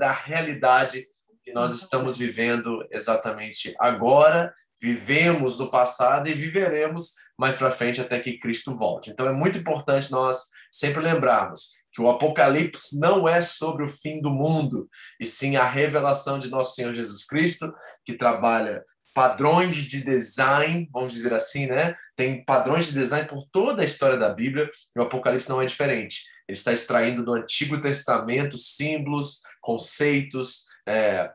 da realidade que nós estamos vivendo exatamente agora, vivemos no passado e viveremos mais para frente até que Cristo volte. Então é muito importante nós sempre lembrarmos que o Apocalipse não é sobre o fim do mundo, e sim a revelação de nosso Senhor Jesus Cristo, que trabalha padrões de design, vamos dizer assim, né? Tem padrões de design por toda a história da Bíblia, e o Apocalipse não é diferente. Ele está extraindo do Antigo Testamento símbolos, conceitos, é,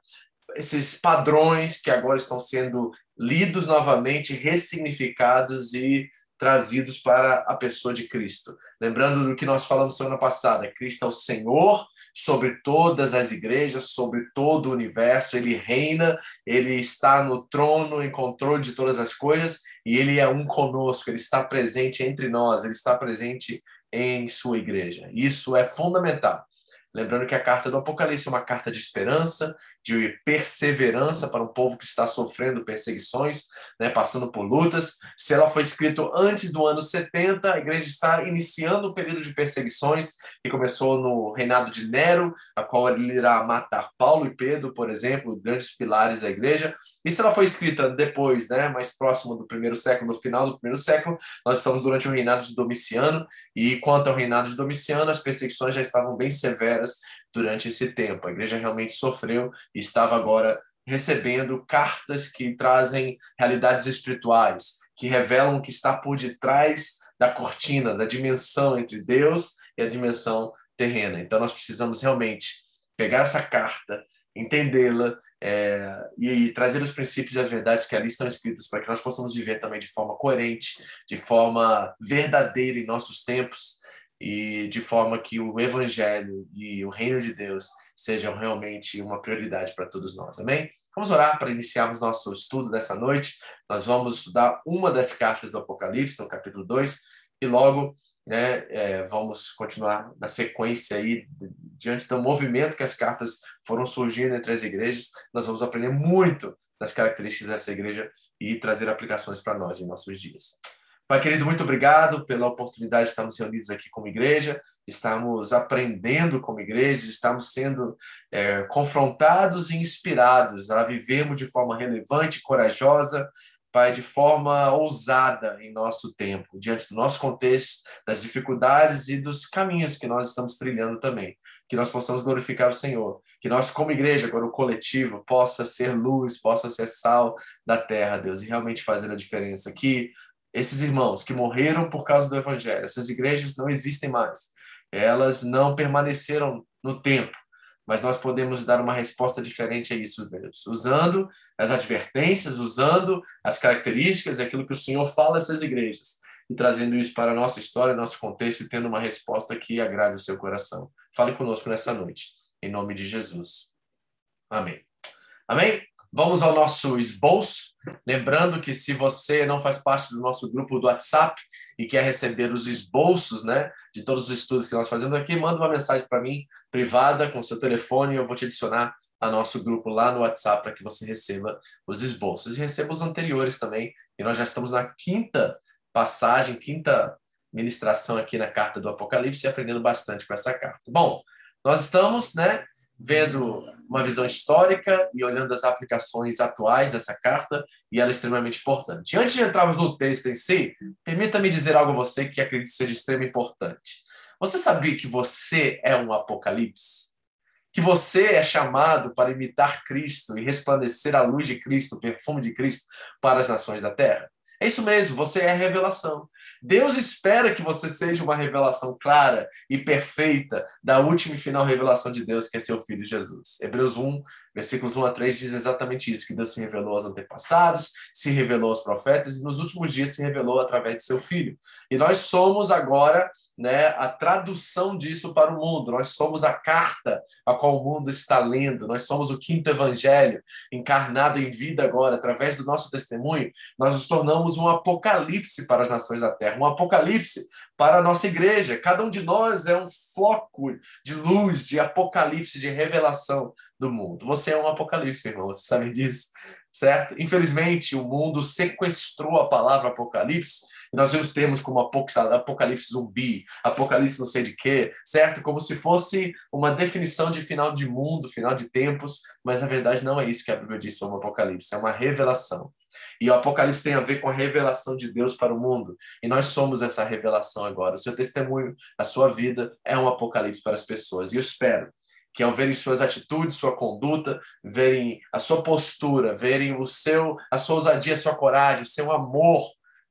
esses padrões que agora estão sendo lidos novamente, ressignificados e trazidos para a pessoa de Cristo. Lembrando do que nós falamos semana passada, Cristo é o Senhor sobre todas as igrejas, sobre todo o universo, ele reina, ele está no trono, em controle de todas as coisas, e ele é um conosco, ele está presente entre nós, ele está presente em sua igreja. Isso é fundamental. Lembrando que a carta do Apocalipse é uma carta de esperança, de perseverança para um povo que está sofrendo perseguições, né, passando por lutas. Se ela foi escrita antes do ano 70, a igreja está iniciando o período de perseguições que começou no reinado de Nero, a qual ele irá matar Paulo e Pedro, por exemplo, grandes pilares da igreja. E se ela foi escrita depois, né, mais próximo do primeiro século, no final do primeiro século, nós estamos durante o reinado de Domiciano, e quanto ao reinado de Domiciano, as perseguições já estavam bem severas durante esse tempo. A igreja realmente sofreu e estava agora recebendo cartas que trazem realidades espirituais, que revelam o que está por detrás da cortina, da dimensão entre Deus e a dimensão terrena. Então nós precisamos realmente pegar essa carta, entendê-la é, e, e, trazer os princípios e as verdades que ali estão escritas para que nós possamos viver também de forma coerente, de forma verdadeira em nossos tempos e de forma que o evangelho e o reino de Deus sejam realmente uma prioridade para todos nós. Amém? Vamos orar para iniciarmos nosso estudo dessa noite. Nós vamos estudar uma das cartas do Apocalipse, no capítulo 2, e logo né, é, vamos continuar na sequência aí, diante do movimento que as cartas foram surgindo entre as igrejas. Nós vamos aprender muito das características dessa igreja e trazer aplicações para nós em nossos dias. Pai querido, muito obrigado pela oportunidade de estarmos reunidos aqui como igreja, estamos aprendendo como igreja, estamos sendo é, confrontados e inspirados a vivermos de forma relevante, corajosa, Pai, de forma ousada em nosso tempo, diante do nosso contexto, das dificuldades e dos caminhos que nós estamos trilhando também. Que nós possamos glorificar o Senhor. Que nós, como igreja, agora o coletivo, possa ser luz, possa ser sal da terra, Deus, e realmente fazer a diferença. Que esses irmãos que morreram por causa do Evangelho, essas igrejas não existem mais. Elas não permaneceram no tempo, mas nós podemos dar uma resposta diferente a isso, Deus, usando as advertências, usando as características, aquilo que o Senhor fala a essas igrejas, e trazendo isso para a nossa história, nosso contexto, e tendo uma resposta que agrade o seu coração. Fale conosco nessa noite, em nome de Jesus. Amém. Amém? Vamos ao nosso esboço. Lembrando que se você não faz parte do nosso grupo do WhatsApp e quer receber os esboços né, de todos os estudos que nós fazemos aqui, manda uma mensagem para mim, privada, com seu telefone, e eu vou te adicionar a nosso grupo lá no WhatsApp para que você receba os esboços. E receba os anteriores também. E nós já estamos na quinta passagem, quinta ministração aqui na carta do Apocalipse e aprendendo bastante com essa carta. Bom, nós estamos né, vendo uma visão histórica e olhando as aplicações atuais dessa carta, e ela é extremamente importante. Antes de entrarmos no texto em si, permita-me dizer algo a você que acredito ser de importância. Você sabia que você é um apocalipse? Que você é chamado para imitar Cristo e resplandecer a luz de Cristo, o perfume de Cristo para as nações da terra? É isso mesmo, você é a revelação. Deus espera que você seja uma revelação clara e perfeita da última e final revelação de Deus, que é seu Filho Jesus. Hebreus 1, versículos 1 a 3 diz exatamente isso, que Deus se revelou aos antepassados, se revelou aos profetas e nos últimos dias se revelou através de seu Filho. E nós somos agora né, a tradução disso para o mundo, nós somos a carta a qual o mundo está lendo, nós somos o quinto evangelho encarnado em vida agora, através do nosso testemunho, nós nos tornamos um apocalipse para as nações da terra, um apocalipse para a nossa igreja. Cada um de nós é um foco de luz, de apocalipse, de revelação do mundo. Você é um apocalipse, irmão, você sabe disso, certo? Infelizmente, o mundo sequestrou a palavra apocalipse nós vemos termos como apocalipse zumbi, apocalipse não sei de quê, certo? Como se fosse uma definição de final de mundo, final de tempos, mas na verdade não é isso que a Bíblia diz sobre o apocalipse, é uma revelação. E o apocalipse tem a ver com a revelação de Deus para o mundo, e nós somos essa revelação agora. O seu testemunho, a sua vida é um apocalipse para as pessoas. E eu espero que ao verem suas atitudes, sua conduta, verem a sua postura, verem o seu, a sua ousadia, a sua coragem, o seu amor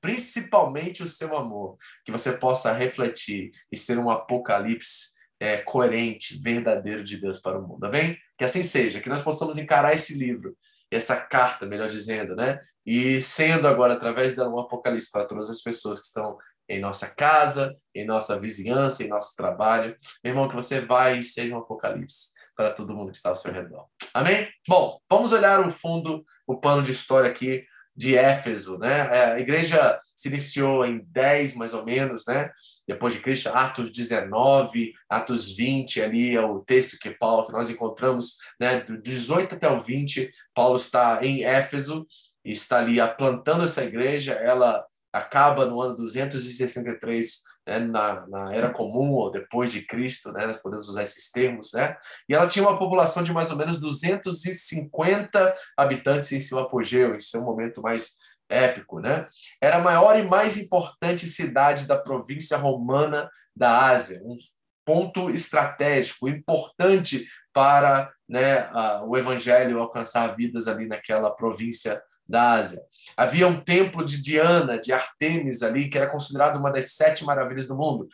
principalmente o seu amor, que você possa refletir e ser um apocalipse é, coerente, verdadeiro de Deus para o mundo, amém? Que assim seja, que nós possamos encarar esse livro, essa carta, melhor dizendo, né? E sendo agora, através dela, um apocalipse para todas as pessoas que estão em nossa casa, em nossa vizinhança, em nosso trabalho. Meu irmão, que você vai e seja um apocalipse para todo mundo que está ao seu redor. Amém? Bom, vamos olhar o fundo, o pano de história aqui de Éfeso, né? É, a igreja se iniciou em 10, mais ou menos, né? Depois de Cristo, Atos 19, Atos 20, ali é o texto que Paulo, que nós encontramos, né? Do 18 até o 20, Paulo está em Éfeso e está ali plantando essa igreja, ela acaba no ano 263 né, na, na, era comum ou depois de Cristo, né, nós podemos usar esses termos, né, e ela tinha uma população de mais ou menos 250 habitantes em seu apogeu, em seu momento mais épico, né? Era a maior e mais importante cidade da província romana da Ásia, um ponto estratégico importante para né, a, o evangelho alcançar vidas ali naquela província da Ásia. Havia um templo de Diana, de Artemis ali, que era considerado uma das sete maravilhas do mundo.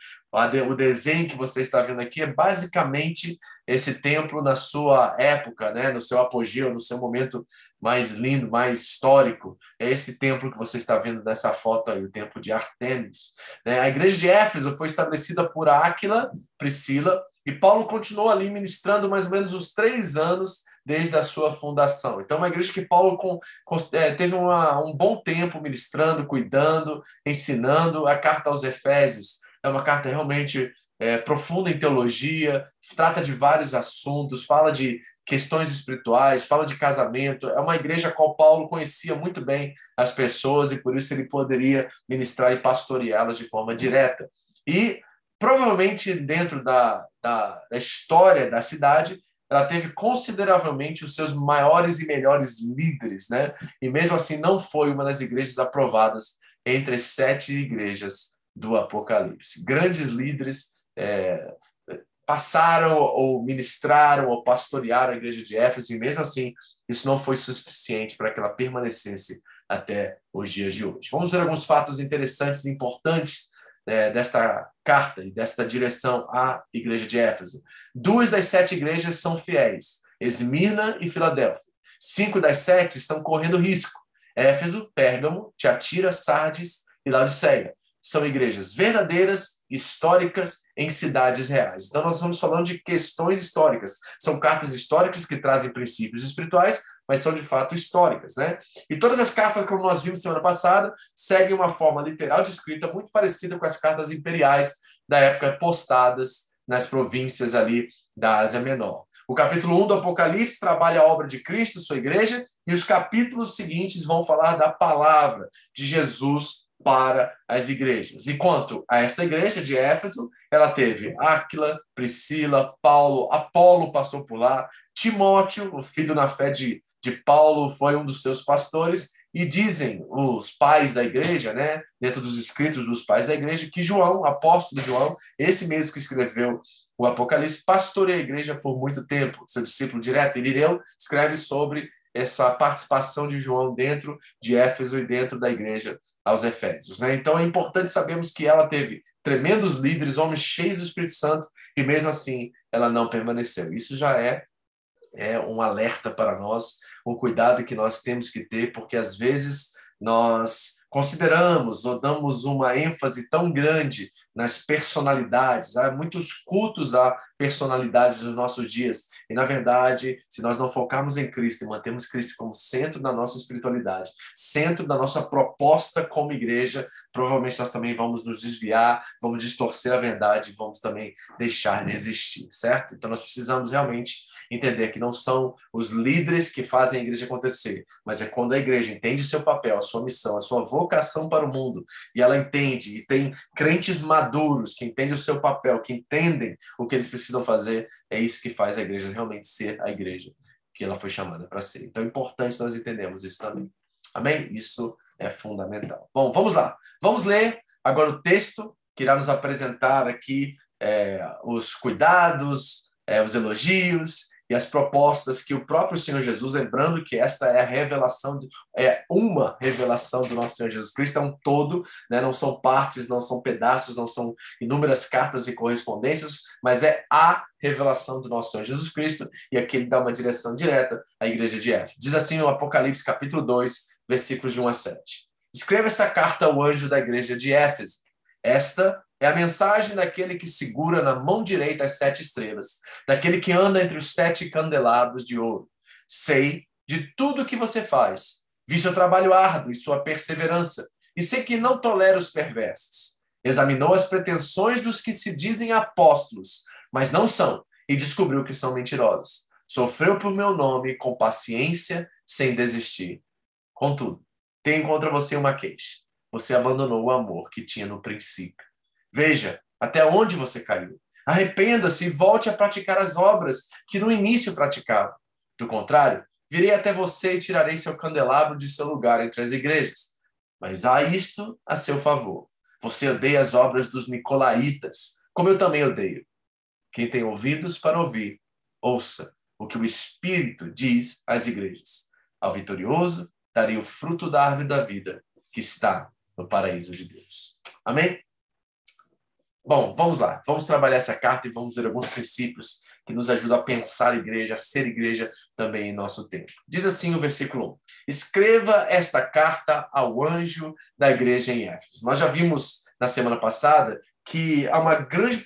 O desenho que você está vendo aqui é basicamente esse templo na sua época, né, no seu apogeu, no seu momento mais lindo, mais histórico. É esse templo que você está vendo nessa foto aí, o templo de Artemis. Né? A igreja de Éfeso foi estabelecida por Áquila, Priscila, e Paulo continuou ali ministrando mais ou menos os três anos desde a sua fundação. Então, uma igreja que Paulo com, com, é, teve uma, um bom tempo ministrando, cuidando, ensinando. A carta aos Efésios é uma carta realmente é, profunda em teologia, trata de vários assuntos, fala de questões espirituais, fala de casamento. É uma igreja a qual Paulo conhecia muito bem as pessoas e por isso ele poderia ministrar e pastoreá-las de forma direta. E provavelmente dentro da, da, da história da cidade, ela teve consideravelmente os seus maiores e melhores líderes, né? E mesmo assim não foi uma das igrejas aprovadas entre as sete igrejas do Apocalipse. Grandes líderes é, passaram ou ministraram ou pastorearam a igreja de Éfeso e mesmo assim isso não foi suficiente para que ela permanecesse até os dias de hoje. Vamos ver alguns fatos interessantes e importantes é, desta carta e desta direção à igreja de Éfeso. Duas das sete igrejas são fiéis, Esmirna e Filadélfia. Cinco das sete estão correndo risco, Éfeso, Pérgamo, Tiatira, Sardes e Laodiceia. São igrejas verdadeiras históricas em cidades reais. Então, nós estamos falando de questões históricas. São cartas históricas que trazem princípios espirituais, mas são de fato históricas. Né? E todas as cartas, como nós vimos semana passada, seguem uma forma literal de escrita muito parecida com as cartas imperiais da época postadas nas províncias ali da Ásia Menor. O capítulo 1 do Apocalipse trabalha a obra de Cristo, sua igreja, e os capítulos seguintes vão falar da palavra de Jesus para as igrejas. E quanto a esta igreja de Éfeso, ela teve Áquila, Priscila, Paulo, Apolo passou por lá, Timóteo, o filho na fé de, de Paulo, foi um dos seus pastores, e dizem os pais da igreja, né, dentro dos escritos dos pais da igreja, que João, apóstolo João, esse mesmo que escreveu o Apocalipse, pastoreia a igreja por muito tempo, seu discípulo direto, Irineu, escreve sobre essa participação de João dentro de Éfeso e dentro da igreja aos Efésios. Né? Então é importante sabermos que ela teve tremendos líderes, homens cheios do Espírito Santo, e mesmo assim ela não permaneceu. Isso já é, é um alerta para nós, um cuidado que nós temos que ter, porque às vezes nós consideramos ou damos uma ênfase tão grande nas personalidades. Há muitos cultos a personalidades nos nossos dias. E, na verdade, se nós não focarmos em Cristo e mantermos Cristo como centro da nossa espiritualidade, centro da nossa proposta como igreja, provavelmente nós também vamos nos desviar, vamos distorcer a verdade vamos também deixar de existir, certo? Então, nós precisamos realmente entender que não são os líderes que fazem a igreja acontecer, mas é quando a igreja entende o seu papel, a sua missão, a sua vocação para o mundo, e ela entende, e tem crentes maduros que entendem o seu papel, que entendem o que eles precisam fazer, é isso que faz a igreja realmente ser a igreja que ela foi chamada para ser. Então é importante nós entendermos isso também. Amém? Isso é fundamental. Bom, vamos lá. Vamos ler agora o texto que irá nos apresentar aqui é, os cuidados, é, os elogios e as propostas que o próprio Senhor Jesus, lembrando que esta é a revelação, é uma revelação do nosso Senhor Jesus Cristo, é um todo, né? não são partes, não são pedaços, não são inúmeras cartas e correspondências, mas é a revelação do nosso Senhor Jesus Cristo, e aqui ele dá uma direção direta à igreja de Éfeso. Diz assim o Apocalipse capítulo 2, versículos de 1 a 7. Escreva esta carta ao anjo da igreja de Éfeso. Esta é a mensagem daquele que segura na mão direita as sete estrelas, daquele que anda entre os sete candelabros de ouro. Sei de tudo o que você faz, vi seu trabalho árduo e sua perseverança, e sei que não tolera os perversos. Examinou as pretensões dos que se dizem apóstolos, mas não são, e descobriu que são mentirosos. Sofreu por meu nome com paciência, sem desistir. Contudo, tem contra você uma queixa. Você abandonou o amor que tinha no princípio. Veja até onde você caiu. Arrependa-se e volte a praticar as obras que no início praticava. Do contrário, virei até você e tirarei seu candelabro de seu lugar entre as igrejas. Mas há isto a seu favor. Você odeia as obras dos nicolaítas, como eu também odeio. Quem tem ouvidos para ouvir, ouça o que o Espírito diz às igrejas. Ao vitorioso, darei o fruto da árvore da vida que está no paraíso de Deus. Amém? Bom, vamos lá. Vamos trabalhar essa carta e vamos ver alguns princípios que nos ajudam a pensar igreja, a ser igreja também em nosso tempo. Diz assim o versículo 1: Escreva esta carta ao anjo da igreja em Éfeso. Nós já vimos na semana passada que há uma grande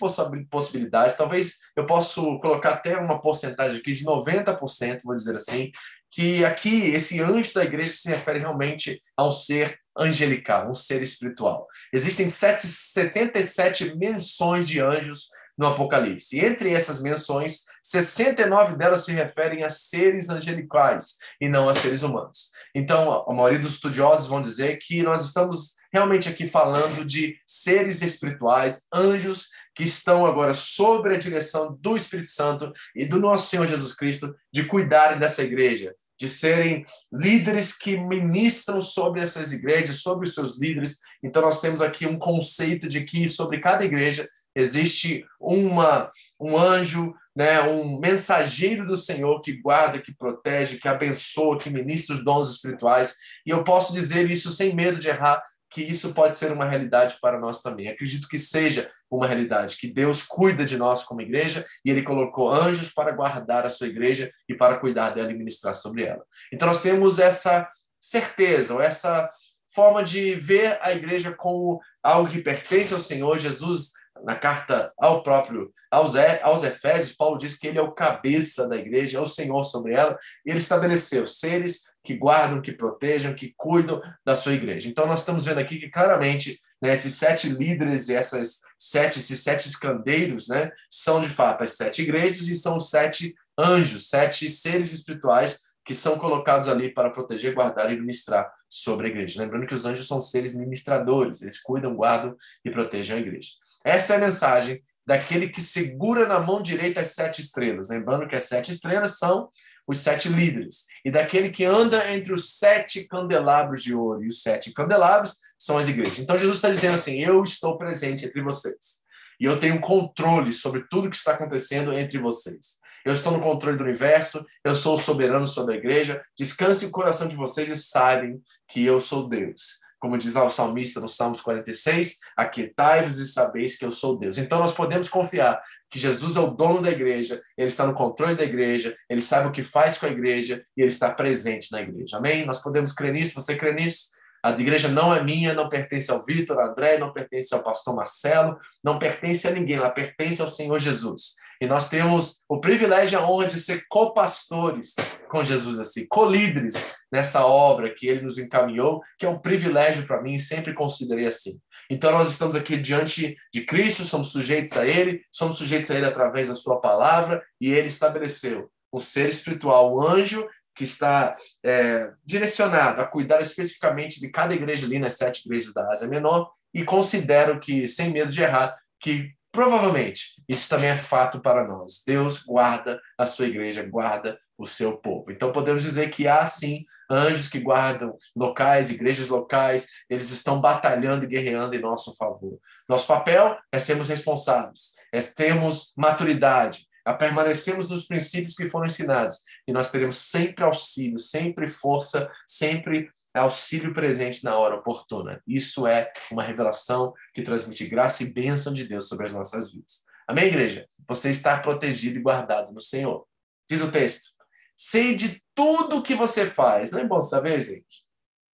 possibilidade, talvez eu possa colocar até uma porcentagem aqui de 90%, vou dizer assim, que aqui esse anjo da igreja se refere realmente a um ser angelical, um ser espiritual. Existem 77 menções de anjos no Apocalipse. E entre essas menções, 69 delas se referem a seres angelicais e não a seres humanos. Então, a maioria dos estudiosos vão dizer que nós estamos realmente aqui falando de seres espirituais, anjos que estão agora sob a direção do Espírito Santo e do nosso Senhor Jesus Cristo de cuidarem dessa igreja, de serem líderes que ministram sobre essas igrejas, sobre os seus líderes. Então, nós temos aqui um conceito de que sobre cada igreja existe uma, um anjo, né, um mensageiro do Senhor que guarda, que protege, que abençoa, que ministra os dons espirituais. E eu posso dizer isso sem medo de errar, que isso pode ser uma realidade para nós também. Acredito que seja uma realidade, que Deus cuida de nós como igreja e ele colocou anjos para guardar a sua igreja e para cuidar dela e ministrar sobre ela. Então nós temos essa certeza, ou essa forma de ver a igreja como algo que pertence ao Senhor Jesus. Na carta ao próprio aos, aos Efésios, Paulo diz que ele é o cabeça da igreja, é o Senhor sobre ela, e ele estabeleceu seres que guardam, que protejam, que cuidam da sua igreja. Então, nós estamos vendo aqui que claramente né, esses sete líderes e essas sete, esses sete escandeiros né, são de fato as sete igrejas e são sete anjos, sete seres espirituais que são colocados ali para proteger, guardar e ministrar sobre a igreja. Lembrando que os anjos são seres ministradores, eles cuidam, guardam e protegem a igreja. Esta é a mensagem daquele que segura na mão direita as sete estrelas. Lembrando que as sete estrelas são os sete líderes, e daquele que anda entre os sete candelabros de ouro. E os sete candelabros são as igrejas. Então Jesus está dizendo assim: Eu estou presente entre vocês. E eu tenho controle sobre tudo que está acontecendo entre vocês. Eu estou no controle do universo, eu sou o soberano sobre a igreja. Descanse o coração de vocês e saibam que eu sou Deus como diz lá o salmista no Salmos 46, aquietai-vos e sabeis que eu sou Deus. Então nós podemos confiar que Jesus é o dono da igreja, ele está no controle da igreja, ele sabe o que faz com a igreja e ele está presente na igreja. Amém? Nós podemos crer nisso, você crê nisso? A igreja não é minha, não pertence ao Vitor, André, não pertence ao pastor Marcelo, não pertence a ninguém, ela pertence ao Senhor Jesus. E nós temos o privilégio e a honra de ser copastores com Jesus assim, colíderes nessa obra que ele nos encaminhou, que é um privilégio para mim, sempre considerei assim. Então nós estamos aqui diante de Cristo, somos sujeitos a ele, somos sujeitos a ele através da sua palavra, e ele estabeleceu um ser espiritual, um anjo que está é, direcionado a cuidar especificamente de cada igreja ali nas sete igrejas da Ásia Menor, e considero que, sem medo de errar, que provavelmente isso também é fato para nós. Deus guarda a sua igreja, guarda o seu povo. Então podemos dizer que há sim anjos que guardam locais, igrejas locais, eles estão batalhando e guerreando em nosso favor. Nosso papel é sermos responsáveis, é termos maturidade, a permanecermos nos princípios que foram ensinados. E nós teremos sempre auxílio, sempre força, sempre auxílio presente na hora oportuna. Isso é uma revelação que transmite graça e bênção de Deus sobre as nossas vidas. Amém, igreja? Você está protegido e guardado no Senhor. Diz o texto: sei de tudo que você faz. Não é bom saber, gente?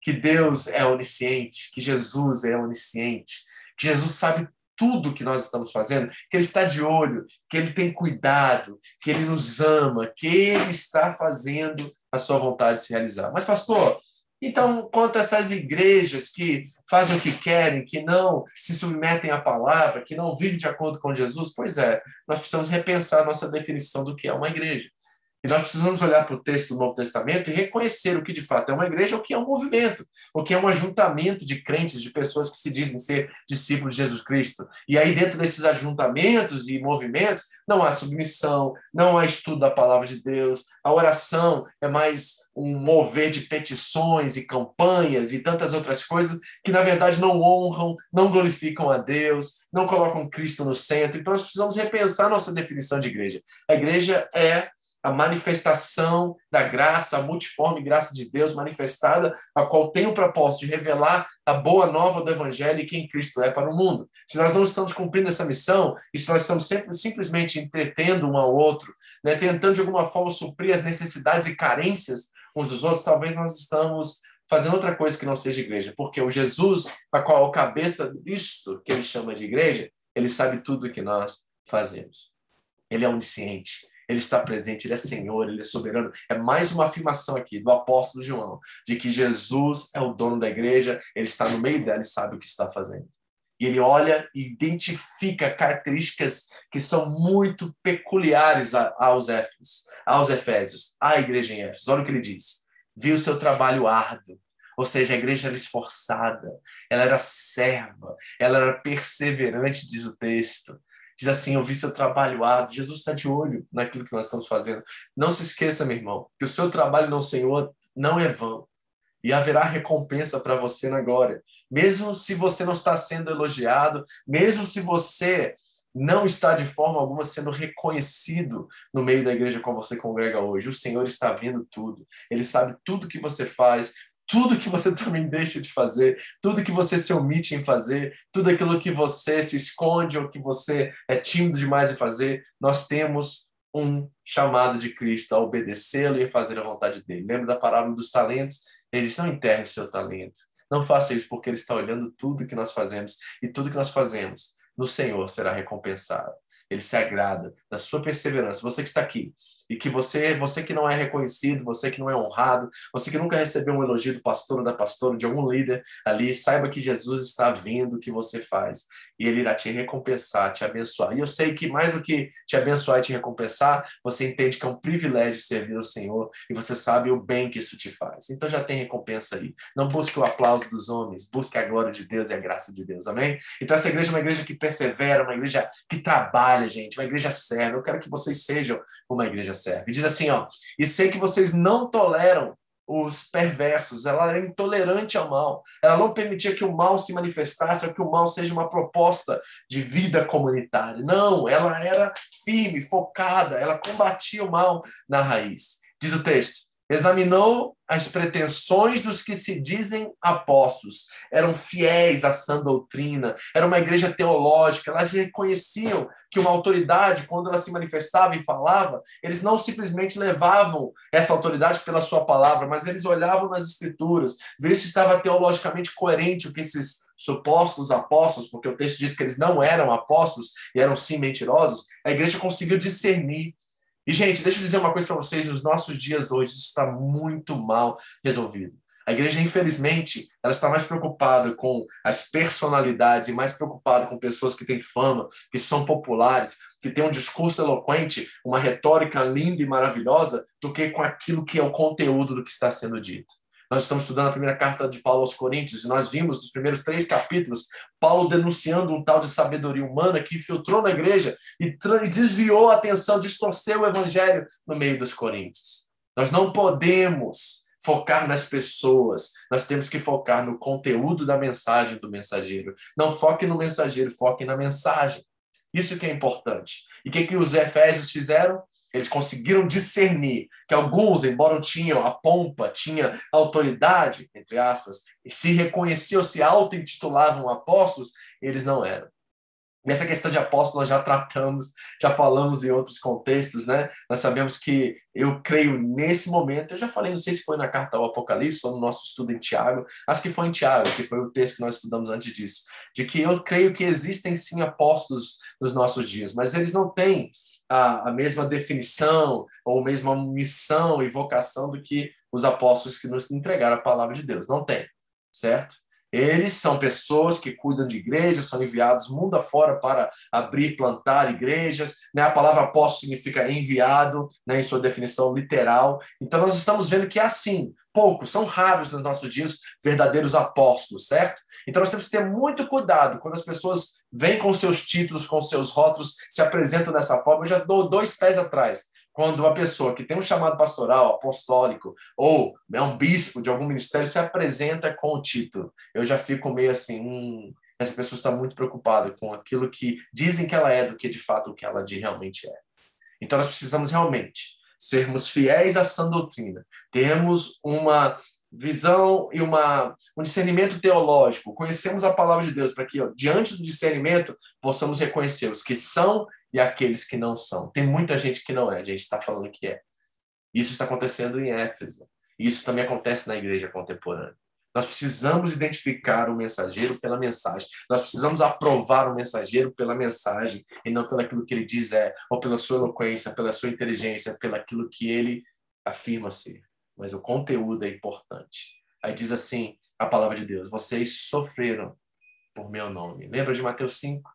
Que Deus é onisciente, que Jesus é onisciente, que Jesus sabe tudo que nós estamos fazendo, que Ele está de olho, que Ele tem cuidado, que Ele nos ama, que Ele está fazendo a sua vontade se realizar. Mas, pastor, então, quanto a essas igrejas que fazem o que querem, que não se submetem à palavra, que não vivem de acordo com Jesus, pois é, nós precisamos repensar nossa definição do que é uma igreja. E nós precisamos olhar para o texto do Novo Testamento e reconhecer o que de fato é uma igreja, o que é um movimento, o que é um ajuntamento de crentes, de pessoas que se dizem ser discípulos de Jesus Cristo. E aí, dentro desses ajuntamentos e movimentos, não há submissão, não há estudo da palavra de Deus, a oração é mais um mover de petições e campanhas e tantas outras coisas que, na verdade, não honram, não glorificam a Deus, não colocam Cristo no centro. Então, nós precisamos repensar nossa definição de igreja. A igreja é a manifestação da graça, a multiforme graça de Deus manifestada, a qual tem o propósito de revelar a boa nova do Evangelho e quem Cristo é para o mundo. Se nós não estamos cumprindo essa missão, e se nós estamos sempre, simplesmente entretendo um ao outro, né, tentando de alguma forma suprir as necessidades e carências uns dos outros, talvez nós estamos fazendo outra coisa que não seja igreja, porque o Jesus, a qual é a cabeça disto que ele chama de igreja, ele sabe tudo o que nós fazemos. Ele é onisciente, ele está presente, ele é Senhor, ele é soberano. É mais uma afirmação aqui do apóstolo João, de que Jesus é o dono da igreja, ele está no meio dela e sabe o que está fazendo. E ele olha e identifica características que são muito peculiares aos Éfesos, aos Efésios, à igreja em Éfeso. Olha o que ele diz. Viu seu trabalho árduo, ou seja, a igreja era esforçada, ela era serva, ela era perseverante, diz o texto diz assim: Eu vi seu trabalho árduo. Jesus está de olho naquilo que nós estamos fazendo. Não se esqueça, meu irmão, que o seu trabalho no Senhor não é vão. E haverá recompensa para você na glória. Mesmo se você não está sendo elogiado, mesmo se você não está de forma alguma sendo reconhecido no meio da igreja com você congrega hoje. O Senhor está vendo tudo. Ele sabe tudo que você faz, tudo que você também deixa de fazer, tudo que você se omite em fazer, tudo aquilo que você se esconde ou que você é tímido demais em fazer, nós temos um chamado de Cristo a obedecê-lo e a fazer a vontade dele. Lembra da parábola dos talentos? Eles não enterrem seu talento. Não faça isso porque ele está olhando tudo que nós fazemos e tudo que nós fazemos no Senhor será recompensado. Ele se agrada da sua perseverança. Você que está aqui, e que você, você que não é reconhecido, você que não é honrado, você que nunca recebeu um elogio do pastor ou da pastora, de algum líder ali, saiba que Jesus está vendo o que você faz e ele irá te recompensar, te abençoar. E eu sei que mais do que te abençoar e te recompensar, você entende que é um privilégio servir ao Senhor e você sabe o bem que isso te faz. Então já tem recompensa aí. Não busque o aplauso dos homens, busque a glória de Deus e a graça de Deus. Amém? Então essa igreja é uma igreja que persevera, uma igreja que trabalha, gente, uma igreja serve. Eu quero que vocês sejam uma igreja serve. Diz assim, ó, e sei que vocês não toleram os perversos, ela era intolerante ao mal, ela não permitia que o mal se manifestasse ou que o mal seja uma proposta de vida comunitária. Não, ela era firme, focada, ela combatia o mal na raiz. Diz o texto: examinou as pretensões dos que se dizem apóstolos. Eram fiéis à sã doutrina, era uma igreja teológica, elas reconheciam que uma autoridade, quando ela se manifestava e falava, eles não simplesmente levavam essa autoridade pela sua palavra, mas eles olhavam nas escrituras, ver se estava teologicamente coerente o que esses supostos apóstolos, porque o texto diz que eles não eram apóstolos e eram sim mentirosos, a igreja conseguiu discernir e, gente, deixa eu dizer uma coisa para vocês: nos nossos dias hoje, isso está muito mal resolvido. A igreja, infelizmente, ela está mais preocupada com as personalidades e mais preocupada com pessoas que têm fama, que são populares, que têm um discurso eloquente, uma retórica linda e maravilhosa, do que com aquilo que é o conteúdo do que está sendo dito. Nós estamos estudando a primeira carta de Paulo aos Coríntios e nós vimos nos primeiros três capítulos Paulo denunciando um tal de sabedoria humana que infiltrou na igreja e desviou a atenção, distorceu o evangelho no meio dos coríntios. Nós não podemos focar nas pessoas, nós temos que focar no conteúdo da mensagem do mensageiro. Não foque no mensageiro, foque na mensagem. Isso que é importante. E o que, que os Efésios fizeram? Eles conseguiram discernir que alguns, embora tinham a pompa, tinham autoridade, entre aspas, se reconheciam, se auto-intitulavam apóstolos, eles não eram. Nessa questão de apóstolo nós já tratamos, já falamos em outros contextos, né? Nós sabemos que eu creio nesse momento, eu já falei, não sei se foi na carta ao Apocalipse ou no nosso estudo em Tiago, acho que foi em Tiago, que foi o texto que nós estudamos antes disso, de que eu creio que existem sim apóstolos nos nossos dias, mas eles não têm a, a mesma definição ou mesma missão e vocação do que os apóstolos que nos entregaram a palavra de Deus. Não tem, certo? Eles são pessoas que cuidam de igrejas, são enviados mundo afora para abrir, plantar igrejas. Né? A palavra apóstolo significa enviado, né? em sua definição literal. Então, nós estamos vendo que é assim. Poucos, são raros nos nossos dias verdadeiros apóstolos, certo? Então nós temos que ter muito cuidado quando as pessoas vêm com seus títulos, com seus rótulos, se apresentam dessa forma. Eu já dou dois pés atrás. Quando uma pessoa que tem um chamado pastoral, apostólico, ou é um bispo de algum ministério, se apresenta com o título, eu já fico meio assim, hum, essa pessoa está muito preocupada com aquilo que dizem que ela é, do que de fato o que ela de realmente é. Então nós precisamos realmente sermos fiéis à sã doutrina, termos uma visão e uma, um discernimento teológico, conhecemos a palavra de Deus para que, ó, diante do discernimento, possamos reconhecer os que são e aqueles que não são. Tem muita gente que não é, a gente está falando que é. Isso está acontecendo em Éfeso. Isso também acontece na igreja contemporânea. Nós precisamos identificar o mensageiro pela mensagem. Nós precisamos aprovar o mensageiro pela mensagem e não pelo aquilo que ele diz é, ou pela sua eloquência, pela sua inteligência, pelo aquilo que ele afirma ser mas o conteúdo é importante. Aí diz assim a palavra de Deus: vocês sofreram por meu nome. Lembra de Mateus 5?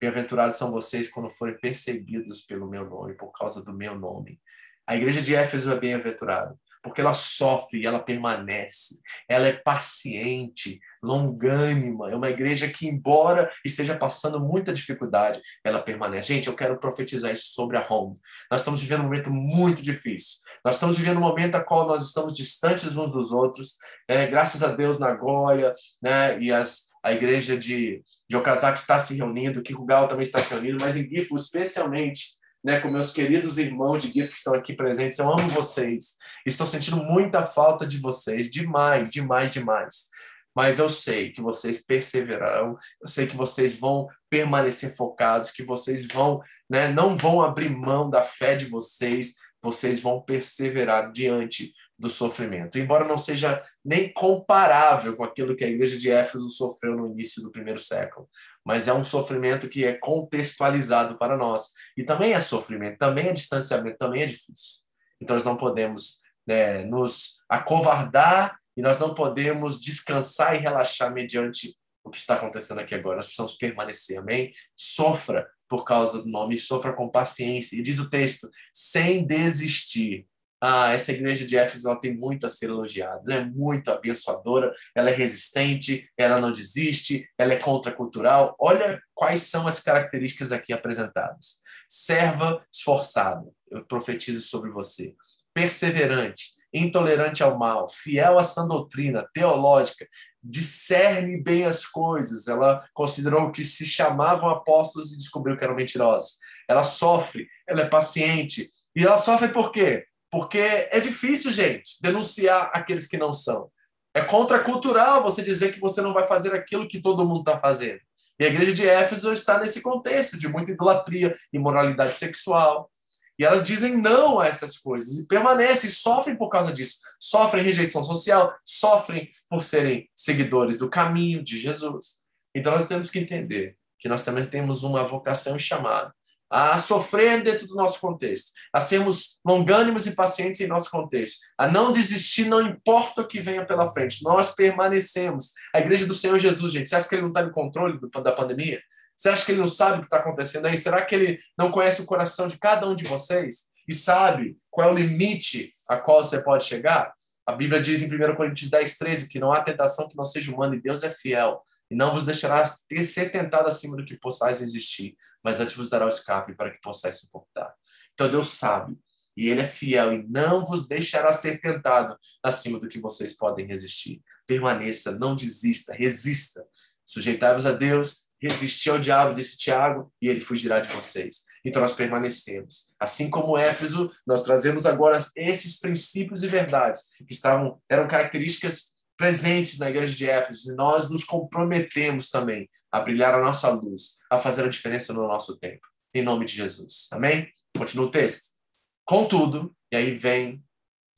Bem-aventurados são vocês quando forem perseguidos pelo meu nome, por causa do meu nome. A igreja de Éfeso é bem-aventurada, porque ela sofre e ela permanece. Ela é paciente, longânima. É uma igreja que, embora esteja passando muita dificuldade, ela permanece. Gente, eu quero profetizar isso sobre a Home. Nós estamos vivendo um momento muito difícil. Nós estamos vivendo um momento a qual nós estamos distantes uns dos outros. É, graças a Deus, Nagoya né, e as, a igreja de, de Okazaki está se reunindo, Kikugawa também está se reunindo, mas em Gifu, especialmente, né, com meus queridos irmãos de GIF que estão aqui presentes. Eu amo vocês. Estou sentindo muita falta de vocês, demais, demais, demais mas eu sei que vocês perseverarão, eu sei que vocês vão permanecer focados, que vocês vão, né, não vão abrir mão da fé de vocês, vocês vão perseverar diante do sofrimento. Embora não seja nem comparável com aquilo que a igreja de Éfeso sofreu no início do primeiro século, mas é um sofrimento que é contextualizado para nós. E também é sofrimento, também é distanciamento, também é difícil. Então nós não podemos né, nos acovardar e nós não podemos descansar e relaxar mediante o que está acontecendo aqui agora. Nós precisamos permanecer, amém? Sofra por causa do nome, sofra com paciência. E diz o texto, sem desistir. Ah, essa igreja de Éfeso tem muito a ser elogiada, ela é muito abençoadora, ela é resistente, ela não desiste, ela é contracultural. Olha quais são as características aqui apresentadas. Serva esforçada, eu profetizo sobre você. Perseverante, intolerante ao mal, fiel à sã doutrina teológica, discerne bem as coisas. Ela considerou que se chamavam apóstolos e descobriu que eram mentirosos. Ela sofre, ela é paciente. E ela sofre por quê? Porque é difícil, gente, denunciar aqueles que não são. É contracultural você dizer que você não vai fazer aquilo que todo mundo está fazendo. E a igreja de Éfeso está nesse contexto de muita idolatria, imoralidade sexual. E elas dizem não a essas coisas e permanecem, sofrem por causa disso. Sofrem rejeição social, sofrem por serem seguidores do caminho de Jesus. Então nós temos que entender que nós também temos uma vocação chamada a sofrer dentro do nosso contexto, a sermos longânimos e pacientes em nosso contexto, a não desistir, não importa o que venha pela frente, nós permanecemos. A igreja do Senhor Jesus, gente, você acha que ele não está no controle da pandemia? Você acha que ele não sabe o que está acontecendo aí? Será que ele não conhece o coração de cada um de vocês e sabe qual é o limite a qual você pode chegar? A Bíblia diz em 1 Coríntios 10, 13 que não há tentação que não seja humana e Deus é fiel e não vos deixará ser tentado acima do que possais existir, mas antes vos dará o escape para que possais suportar. Então Deus sabe, e Ele é fiel, e não vos deixará ser tentado acima do que vocês podem resistir. Permaneça, não desista, resista. Sujeitai-vos a Deus, resistir ao diabo, disse Tiago, e ele fugirá de vocês. Então nós permanecemos. Assim como Éfeso, nós trazemos agora esses princípios e verdades que estavam eram características presentes na igreja de Éfeso e nós nos comprometemos também a brilhar a nossa luz, a fazer a diferença no nosso tempo. Em nome de Jesus. Amém? Continua o texto. Contudo, e aí vem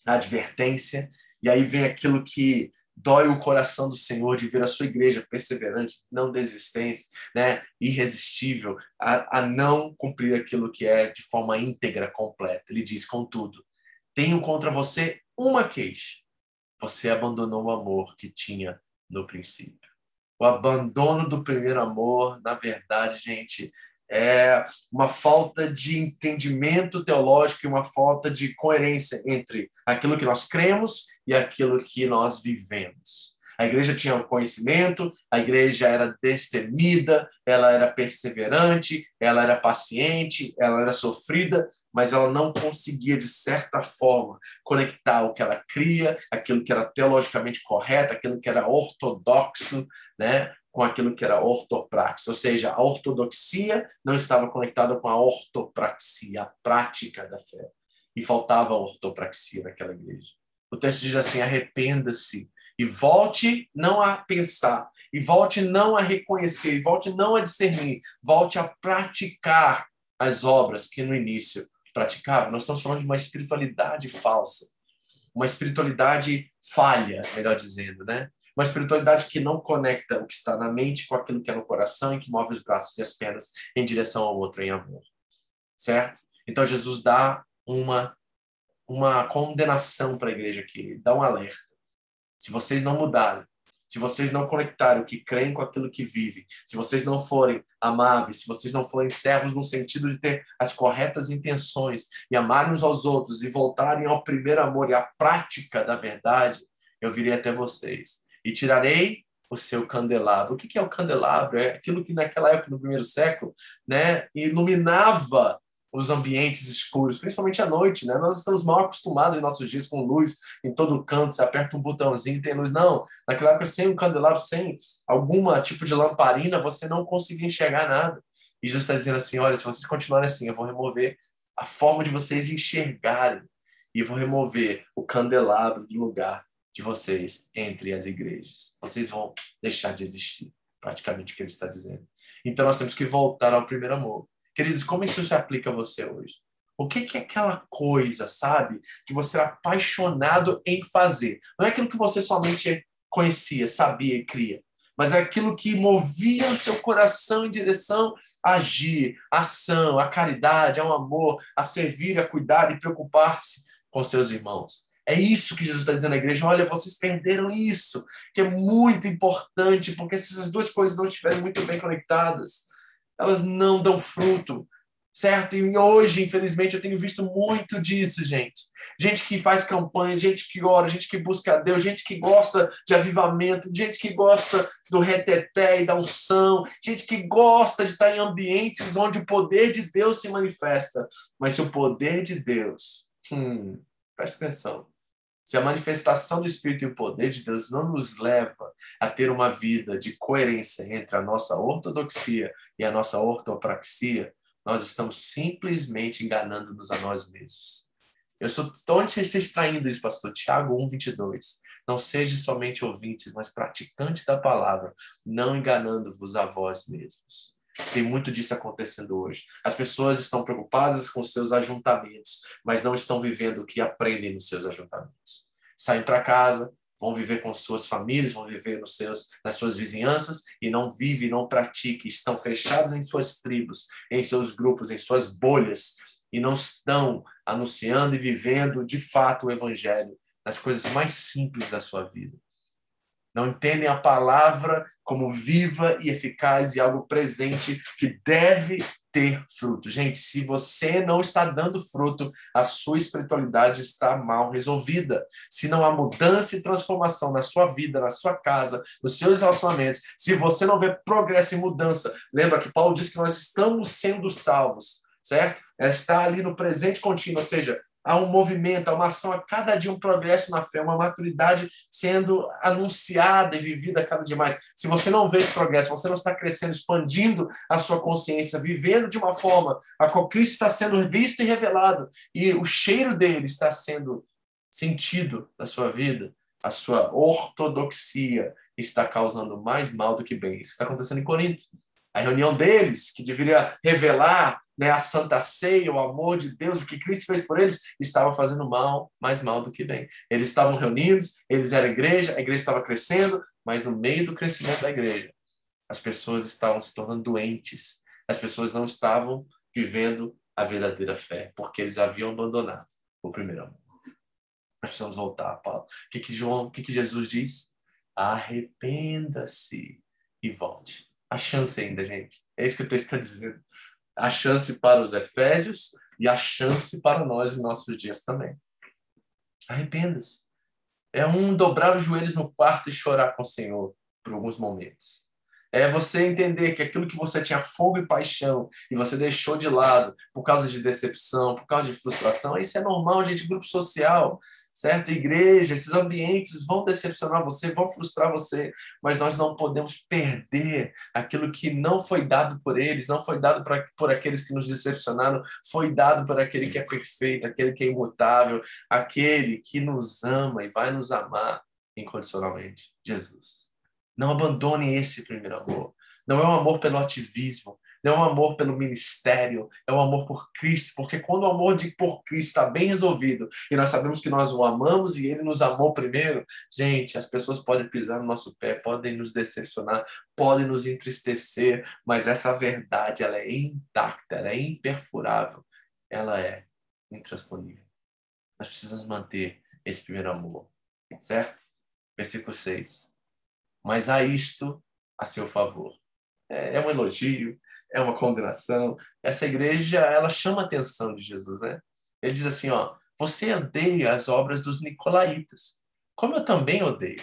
a advertência, e aí vem aquilo que dói o coração do Senhor de ver a sua igreja perseverante, não desistente, né, irresistível, a, a não cumprir aquilo que é de forma íntegra, completa. Ele diz, contudo, tenho contra você uma queixa você abandonou o amor que tinha no princípio. O abandono do primeiro amor, na verdade, gente, é uma falta de entendimento teológico e uma falta de coerência entre aquilo que nós cremos e aquilo que nós vivemos. A igreja tinha um conhecimento, a igreja era destemida, ela era perseverante, ela era paciente, ela era sofrida, mas ela não conseguia, de certa forma, conectar o que ela cria, aquilo que era teologicamente correto, aquilo que era ortodoxo, né, com aquilo que era ortopraxia. Ou seja, a ortodoxia não estava conectada com a ortopraxia, a prática da fé. E faltava a ortopraxia naquela igreja. O texto diz assim: arrependa-se e volte não a pensar, e volte não a reconhecer, e volte não a discernir, volte a praticar as obras que no início praticava. Nós estamos falando de uma espiritualidade falsa, uma espiritualidade falha, melhor dizendo, né? Uma espiritualidade que não conecta o que está na mente com aquilo que é no coração e que move os braços e as pernas em direção ao outro em amor. Certo? Então Jesus dá uma uma condenação para a igreja aqui, dá um alerta. Se vocês não mudarem, se vocês não conectarem o que creem com aquilo que vivem, se vocês não forem amáveis, se vocês não forem servos no sentido de ter as corretas intenções e amar uns aos outros e voltarem ao primeiro amor e à prática da verdade, eu virei até vocês e tirarei o seu candelabro. O que é o candelabro? É aquilo que naquela época, no primeiro século, né, iluminava os ambientes escuros, principalmente à noite, né? Nós estamos mal acostumados em nossos dias com luz em todo canto, você aperta um botãozinho e tem luz. Não, naquela época, sem um candelabro, sem alguma tipo de lamparina, você não conseguia enxergar nada. E Jesus está dizendo assim, olha, se vocês continuarem assim, eu vou remover a forma de vocês enxergarem e vou remover o candelabro do lugar de vocês entre as igrejas. Vocês vão deixar de existir, praticamente o que ele está dizendo. Então nós temos que voltar ao primeiro amor Queridos, como isso se aplica a você hoje? O que, é aquela coisa, sabe, que você é apaixonado em fazer? Não é aquilo que você somente conhecia, sabia e cria, mas é aquilo que movia o seu coração em direção a agir, a ação, a caridade, ao amor, a servir, a cuidar e preocupar-se com seus irmãos. É isso que Jesus está dizendo à igreja. Olha, vocês perderam isso, que é muito importante, porque se essas duas coisas não estiverem muito bem conectadas, elas não dão fruto, certo? E hoje, infelizmente, eu tenho visto muito disso, gente. Gente que faz campanha, gente que ora, gente que busca a Deus, gente que gosta de avivamento, gente que gosta do reteté e da unção, gente que gosta de estar em ambientes onde o poder de Deus se manifesta. Mas se o poder de Deus, hum, presta atenção, se a manifestação do Espírito e o poder de Deus não nos leva a ter uma vida de coerência entre a nossa ortodoxia e a nossa ortopraxia, nós estamos simplesmente enganando-nos a nós mesmos. Eu estou, de onde você está extraindo isso, pastor? Tiago 1, 22. Não seja somente ouvintes, mas praticantes da palavra, não enganando-vos a vós mesmos. Tem muito disso acontecendo hoje. As pessoas estão preocupadas com seus ajuntamentos, mas não estão vivendo o que aprendem nos seus ajuntamentos. Saem para casa, vão viver com suas famílias, vão viver nos seus, nas suas vizinhanças e não vivem, não praticam, estão fechados em suas tribos, em seus grupos, em suas bolhas e não estão anunciando e vivendo de fato o evangelho nas coisas mais simples da sua vida. Não entendem a palavra como viva e eficaz e algo presente que deve ter fruto. Gente, se você não está dando fruto, a sua espiritualidade está mal resolvida. Se não há mudança e transformação na sua vida, na sua casa, nos seus relacionamentos, se você não vê progresso e mudança, lembra que Paulo diz que nós estamos sendo salvos, certo? Está ali no presente contínuo, ou seja, há um movimento, há uma ação a cada dia, um progresso na fé, uma maturidade sendo anunciada e vivida cada dia mais. Se você não vê esse progresso, você não está crescendo, expandindo a sua consciência, vivendo de uma forma a qual Cristo está sendo visto e revelado, e o cheiro dele está sendo sentido na sua vida, a sua ortodoxia está causando mais mal do que bem. Isso está acontecendo em Corinto. A reunião deles, que deveria revelar né, a santa ceia, o amor de Deus, o que Cristo fez por eles, estava fazendo mal, mais mal do que bem. Eles estavam reunidos, eles eram igreja, a igreja estava crescendo, mas no meio do crescimento da igreja, as pessoas estavam se tornando doentes, as pessoas não estavam vivendo a verdadeira fé, porque eles haviam abandonado o primeiro amor. Nós precisamos voltar, Paulo. O que, que João, o que, que Jesus diz? Arrependa-se e volte. A chance ainda, gente. É isso que o texto está dizendo a chance para os Efésios e a chance para nós em nossos dias também. Arrependa-se. É um dobrar os joelhos no quarto e chorar com o Senhor por alguns momentos. É você entender que aquilo que você tinha fogo e paixão e você deixou de lado por causa de decepção, por causa de frustração, isso é normal, gente, grupo social certo? Igreja, esses ambientes vão decepcionar você, vão frustrar você, mas nós não podemos perder aquilo que não foi dado por eles, não foi dado pra, por aqueles que nos decepcionaram, foi dado por aquele que é perfeito, aquele que é imutável, aquele que nos ama e vai nos amar incondicionalmente, Jesus. Não abandone esse primeiro amor. Não é um amor pelo ativismo, não é um amor pelo ministério, é um amor por Cristo, porque quando o amor de por Cristo está bem resolvido e nós sabemos que nós o amamos e ele nos amou primeiro, gente, as pessoas podem pisar no nosso pé, podem nos decepcionar, podem nos entristecer, mas essa verdade ela é intacta, ela é imperfurável, ela é intransponível. Nós precisamos manter esse primeiro amor, certo? Versículo 6. Mas há isto a seu favor. É, é um elogio, é uma condenação. Essa igreja, ela chama a atenção de Jesus, né? Ele diz assim, ó, você odeia as obras dos nicolaítas, como eu também odeio.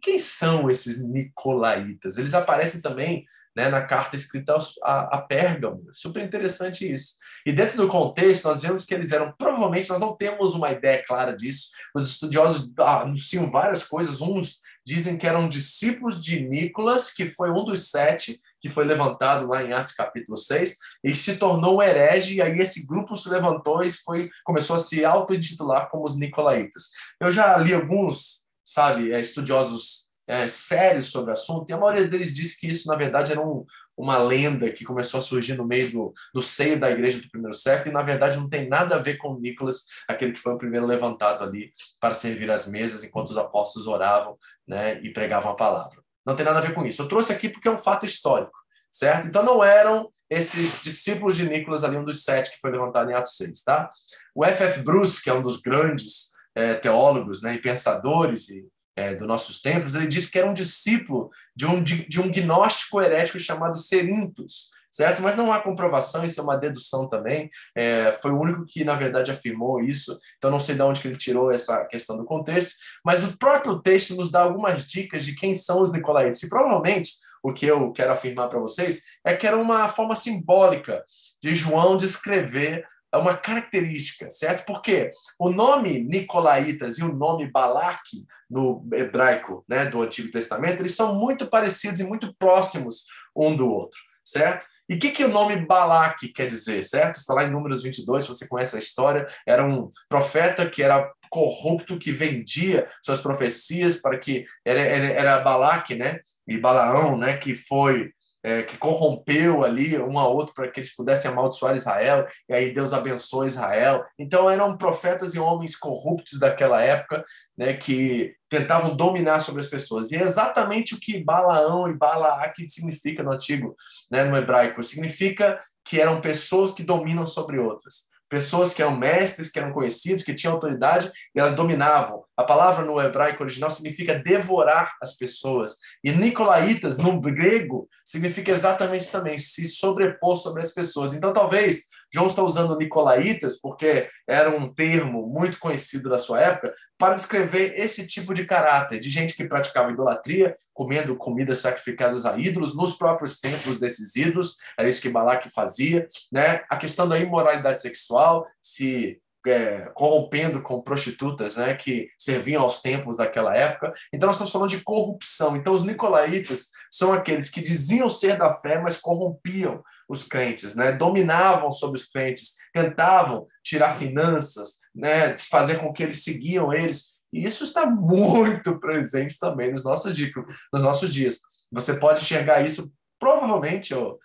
Quem são esses nicolaítas? Eles aparecem também né, na carta escrita a, a Pérgamo. Super interessante isso. E dentro do contexto, nós vemos que eles eram, provavelmente, nós não temos uma ideia clara disso. Os estudiosos anunciam várias coisas. Uns dizem que eram discípulos de Nicolas, que foi um dos sete que foi levantado lá em Atos capítulo 6, e se tornou um herege, e aí esse grupo se levantou e foi, começou a se auto-intitular como os Nicolaitas. Eu já li alguns, sabe, é, estudiosos é, sérios sobre o assunto, e a maioria deles disse que isso, na verdade, era um, uma lenda que começou a surgir no meio do, do seio da igreja do primeiro século, e na verdade não tem nada a ver com Nicolas, aquele que foi o primeiro levantado ali para servir as mesas enquanto os apóstolos oravam né, e pregavam a palavra. Não tem nada a ver com isso. Eu trouxe aqui porque é um fato histórico, certo? Então não eram esses discípulos de Nicolas ali, um dos sete que foi levantado em Atos 6, tá? O F.F. Bruce, que é um dos grandes é, teólogos né, e pensadores e, é, dos nossos tempos, ele disse que era um discípulo de um, de, de um gnóstico herético chamado Serintos, certo? Mas não há comprovação, isso é uma dedução também. É, foi o único que, na verdade, afirmou isso, então não sei de onde que ele tirou essa questão do contexto, mas o próprio texto nos dá algumas dicas de quem são os Nicolaitas. E provavelmente o que eu quero afirmar para vocês é que era uma forma simbólica de João descrever uma característica, certo? Porque o nome Nicolaitas e o nome Balaque no hebraico, né, do Antigo Testamento, eles são muito parecidos e muito próximos um do outro certo? E o que, que o nome Balaque quer dizer, certo? Está lá em Números 22, se você conhece a história, era um profeta que era corrupto, que vendia suas profecias para que... Era, era, era Balaque, né? E Balaão, né? Que foi é, que corrompeu ali um ao outro para que eles pudessem amaldiçoar Israel, e aí Deus abençoou Israel. Então eram profetas e homens corruptos daquela época, né, que tentavam dominar sobre as pessoas. E é exatamente o que Balaão e Balaque significa no antigo, né, no hebraico. Significa que eram pessoas que dominam sobre outras pessoas que eram mestres, que eram conhecidos, que tinham autoridade e elas dominavam. A palavra no hebraico original significa devorar as pessoas. E Nicolaitas, no grego, significa exatamente também, se sobrepor sobre as pessoas. Então, talvez João está usando Nicolaitas, porque era um termo muito conhecido da sua época, para descrever esse tipo de caráter, de gente que praticava idolatria, comendo comidas sacrificadas a ídolos nos próprios templos desses ídolos, era isso que Balaque fazia, né? A questão da imoralidade sexual, se é, corrompendo com prostitutas né, que serviam aos templos daquela época. Então, nós estamos falando de corrupção. Então, os nicolaítas são aqueles que diziam ser da fé, mas corrompiam os crentes, né? dominavam sobre os crentes, tentavam tirar finanças, né? fazer com que eles seguiam eles. E isso está muito presente também nos nossos, dias, nos nossos dias. Você pode enxergar isso provavelmente, ou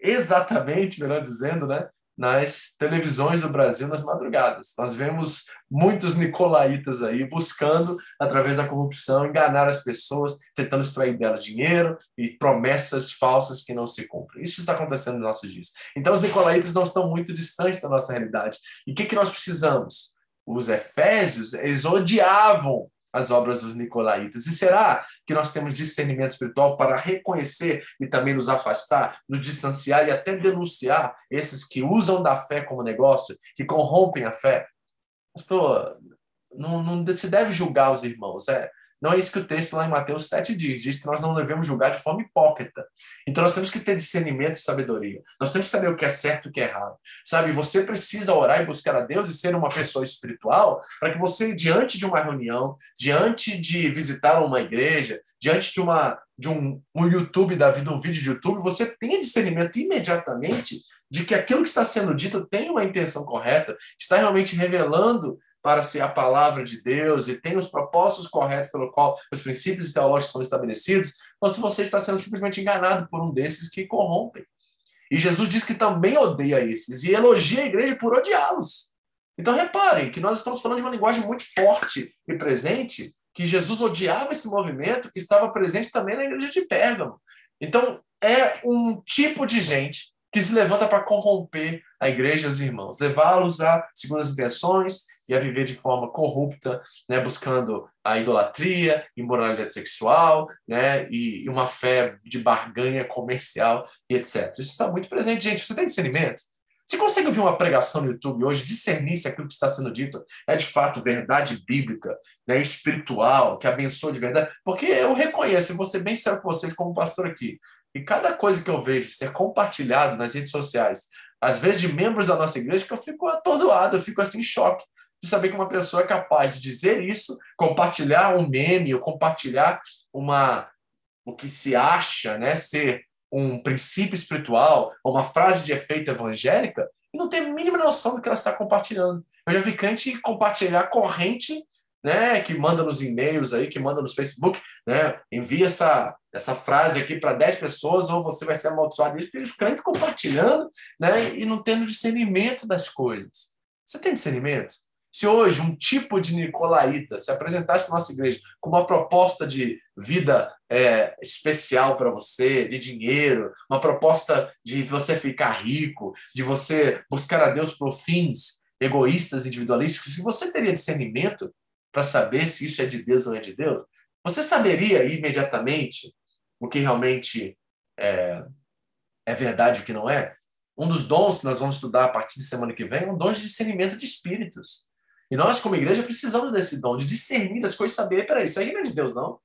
exatamente, melhor dizendo, né? Nas televisões do Brasil nas madrugadas. Nós vemos muitos nicolaítas aí buscando, através da corrupção, enganar as pessoas, tentando extrair delas dinheiro e promessas falsas que não se cumprem. Isso está acontecendo nos nossos dias. Então, os nicolaítas não estão muito distantes da nossa realidade. E o que, que nós precisamos? Os efésios, eles odiavam as obras dos nicolaítas? E será que nós temos discernimento espiritual para reconhecer e também nos afastar, nos distanciar e até denunciar esses que usam da fé como negócio, que corrompem a fé? Pastor, não, não se deve julgar os irmãos, é. Não é isso que o texto lá em Mateus 7 diz. Diz que nós não devemos julgar de forma hipócrita. Então nós temos que ter discernimento e sabedoria. Nós temos que saber o que é certo e o que é errado. Sabe, você precisa orar e buscar a Deus e ser uma pessoa espiritual para que você, diante de uma reunião, diante de visitar uma igreja, diante de uma de um, um YouTube da vida, um vídeo de YouTube, você tenha discernimento imediatamente de que aquilo que está sendo dito tem uma intenção correta, está realmente revelando para ser a palavra de Deus e tem os propósitos corretos pelo qual os princípios teológicos são estabelecidos, ou se você está sendo simplesmente enganado por um desses que corrompem. E Jesus diz que também odeia esses e elogia a igreja por odiá-los. Então reparem que nós estamos falando de uma linguagem muito forte e presente, que Jesus odiava esse movimento que estava presente também na igreja de Pérgamo. Então é um tipo de gente que se levanta para corromper a igreja e os irmãos, levá-los a segundas intenções e a viver de forma corrupta, né, buscando a idolatria, imoralidade sexual, né, e, uma fé de barganha comercial e etc. Isso está muito presente, gente. Você tem discernimento? Você consegue ouvir uma pregação no YouTube hoje, discernir se aquilo que está sendo dito é de fato verdade bíblica, né, espiritual, que abençoa de verdade? Porque eu reconheço, e vou ser bem sério com vocês como pastor aqui, e cada coisa que eu vejo ser compartilhado nas redes sociais, às vezes de membros da nossa igreja, que eu fico atordoado, eu fico assim em choque de saber que uma pessoa é capaz de dizer isso, compartilhar um meme ou compartilhar uma o que se acha, né, ser um princípio espiritual, uma frase de efeito evangélica, e não tem a mínima noção do que ela está compartilhando. Eu já vi crente compartilhar corrente, né, que manda nos e-mails aí, que manda nos Facebook, né, envia essa essa frase aqui para 10 pessoas ou você vai ser amaldiçoado. E os crentes compartilhando, né, e não tendo discernimento das coisas. Você tem discernimento? Se hoje um tipo de nicolaíta se apresentasse na nossa igreja com uma proposta de vida é, especial para você, de dinheiro, uma proposta de você ficar rico, de você buscar a Deus por fins egoístas, individualistas, se você teria discernimento para saber se isso é de Deus ou não é de Deus, você saberia imediatamente o que realmente é, é verdade e o que não é? Um dos dons que nós vamos estudar a partir de semana que vem é um dom de discernimento de espíritos. E nós, como igreja, precisamos desse dom, de discernir as coisas, saber, peraí, isso aí não é de Deus, não.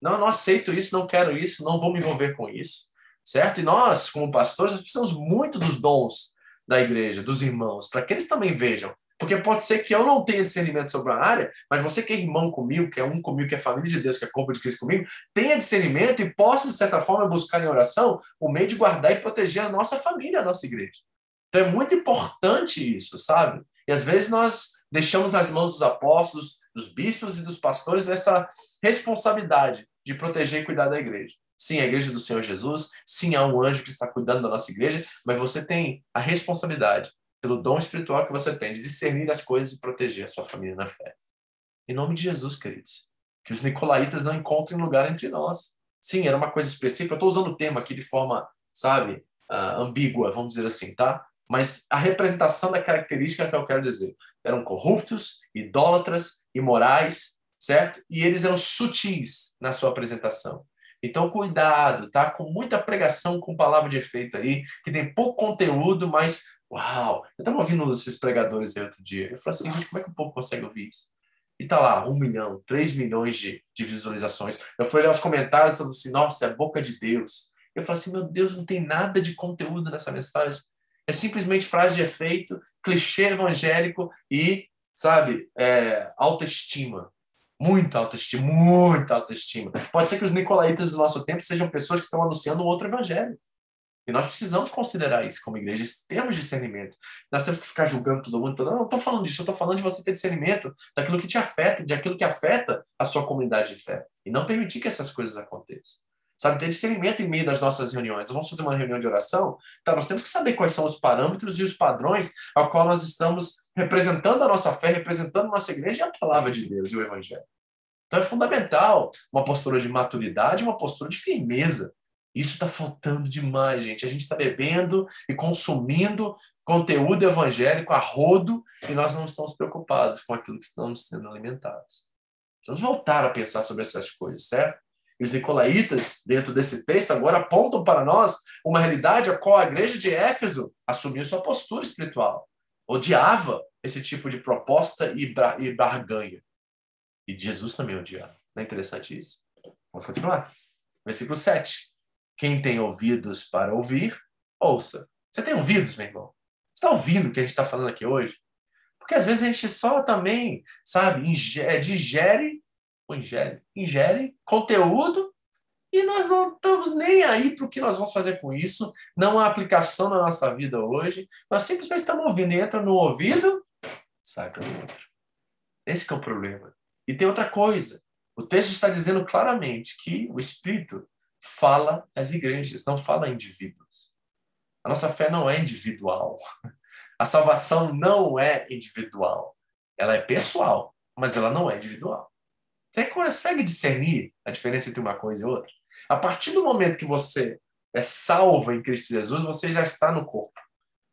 Não, não aceito isso, não quero isso, não vou me envolver com isso. Certo? E nós, como pastores, nós precisamos muito dos dons da igreja, dos irmãos, para que eles também vejam Porque pode ser que eu não tenha discernimento sobre a área, mas você que é irmão comigo, que é um comigo, que é família de Deus, que é corpo de Cristo comigo, tenha discernimento e possa, de certa forma, buscar em oração o meio de guardar e proteger a nossa família, a nossa igreja. Então é muito importante isso, sabe? E às vezes nós deixamos nas mãos dos apóstolos, dos bispos e dos pastores essa responsabilidade de proteger e cuidar da igreja. Sim, a igreja do Senhor Jesus, sim, há um anjo que está cuidando da nossa igreja, mas você tem a responsabilidade, pelo dom espiritual que você tem, de discernir as coisas e proteger a sua família na fé. Em nome de Jesus, queridos. Que os nicolaítas não encontrem lugar entre nós. Sim, era uma coisa específica. Eu estou usando o termo aqui de forma, sabe, uh, ambígua, vamos dizer assim, tá? Mas a representação da característica que eu quero dizer. Eram corruptos, idólatras, imorais, certo? E eles eram sutis na sua apresentação. Então, cuidado, tá? Com muita pregação com palavra de efeito aí, que tem pouco conteúdo, mas uau! Eu estava ouvindo um dos pregadores aí outro dia. Eu falei assim, gente, como é que o povo consegue ouvir isso? E tá lá, um milhão, três milhões de, de visualizações. Eu fui ler os comentários falando assim, nossa, é boca de Deus. Eu falei assim, meu Deus, não tem nada de conteúdo nessa mensagem. É simplesmente frase de efeito, clichê evangélico e, sabe, é, autoestima. Muita autoestima, muita autoestima. Pode ser que os nicolaítas do nosso tempo sejam pessoas que estão anunciando outro evangelho. E nós precisamos considerar isso como igreja. Temos discernimento. Nós temos que ficar julgando todo mundo. Não, estou falando disso. Eu estou falando de você ter discernimento daquilo que te afeta, de aquilo que afeta a sua comunidade de fé. E não permitir que essas coisas aconteçam. Sabe, ter discernimento em meio das nossas reuniões. Nós vamos fazer uma reunião de oração. Então, nós temos que saber quais são os parâmetros e os padrões ao qual nós estamos representando a nossa fé, representando a nossa igreja e a palavra de Deus e o Evangelho. Então, é fundamental uma postura de maturidade, uma postura de firmeza. Isso está faltando demais, gente. A gente está bebendo e consumindo conteúdo evangélico a rodo e nós não estamos preocupados com aquilo que estamos sendo alimentados. Precisamos voltar a pensar sobre essas coisas, certo? E os nicolaítas, dentro desse texto, agora apontam para nós uma realidade a qual a igreja de Éfeso assumiu sua postura espiritual. Odiava esse tipo de proposta e, e barganha. E Jesus também odiava. Não é interessante isso? Vamos continuar. Versículo 7. Quem tem ouvidos para ouvir, ouça. Você tem ouvidos, meu irmão? Você está ouvindo o que a gente está falando aqui hoje? Porque às vezes a gente só também, sabe, ingere, digere ou ingere, ingere conteúdo e nós não estamos nem aí para o que nós vamos fazer com isso. Não há aplicação na nossa vida hoje. Nós simplesmente estamos ouvindo. Entra no ouvido, sai para o outro. Esse é o problema. E tem outra coisa. O texto está dizendo claramente que o Espírito fala às igrejas, não fala indivíduos. A nossa fé não é individual. A salvação não é individual. Ela é pessoal, mas ela não é individual. Você consegue discernir a diferença entre uma coisa e outra? A partir do momento que você é salvo em Cristo Jesus, você já está no corpo.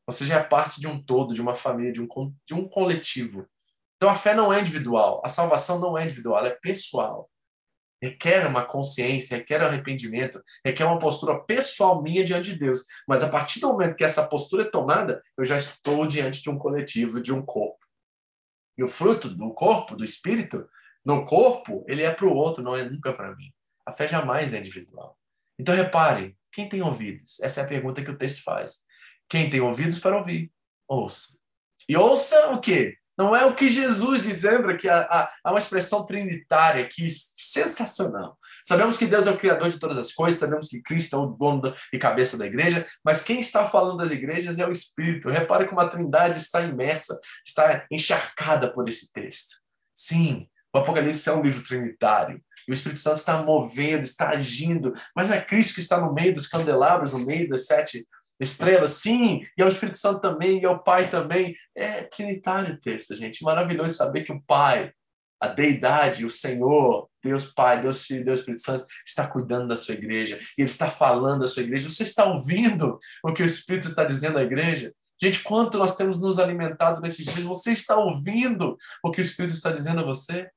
Você já é parte de um todo, de uma família, de um, de um coletivo. Então a fé não é individual, a salvação não é individual, ela é pessoal. Requer uma consciência, requer arrependimento, requer uma postura pessoal minha diante de Deus. Mas a partir do momento que essa postura é tomada, eu já estou diante de um coletivo, de um corpo. E o fruto do corpo, do espírito, no corpo, ele é para o outro, não é nunca para mim. A fé jamais é individual. Então repare, quem tem ouvidos? Essa é a pergunta que o texto faz. Quem tem ouvidos para ouvir, ouça. E ouça o quê? Não é o que Jesus diz, lembra que há, há uma expressão trinitária aqui sensacional. Sabemos que Deus é o Criador de todas as coisas, sabemos que Cristo é o dono e cabeça da igreja, mas quem está falando das igrejas é o Espírito. Repare como a trindade está imersa, está encharcada por esse texto. Sim, o Apocalipse é um livro trinitário. E o Espírito Santo está movendo, está agindo. Mas não é Cristo que está no meio dos candelabros, no meio das sete estrelas? Sim, e é o Espírito Santo também, e é o Pai também. É trinitário o texto, gente. Maravilhoso saber que o Pai, a deidade, o Senhor, Deus Pai, Deus Filho, Deus Espírito Santo, está cuidando da sua igreja. E Ele está falando da sua igreja. Você está ouvindo o que o Espírito está dizendo à igreja? Gente, quanto nós temos nos alimentado nesses dias? Você está ouvindo o que o Espírito está dizendo a você?